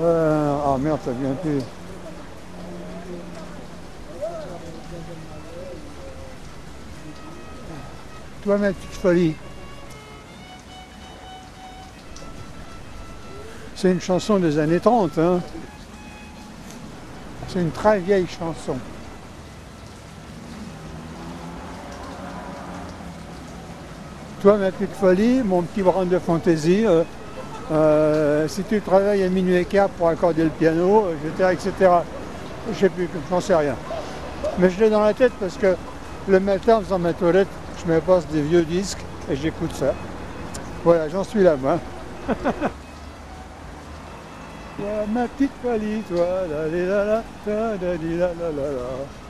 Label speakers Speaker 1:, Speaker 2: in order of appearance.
Speaker 1: Euh, ah merde, ça vient plus. Toi, ma petite folie. C'est une chanson des années 30. Hein. C'est une très vieille chanson. Toi, ma petite folie, mon petit brin de fantaisie, euh, euh, si tu travailles à minuit et quart pour accorder le piano, etc., etc., je sais plus, j'en sais rien. Mais je l'ai dans la tête parce que le matin, en faisant ma toilette, je me passe des vieux disques et j'écoute ça. Voilà, j'en suis là, moi. ma petite toi, la la la la la la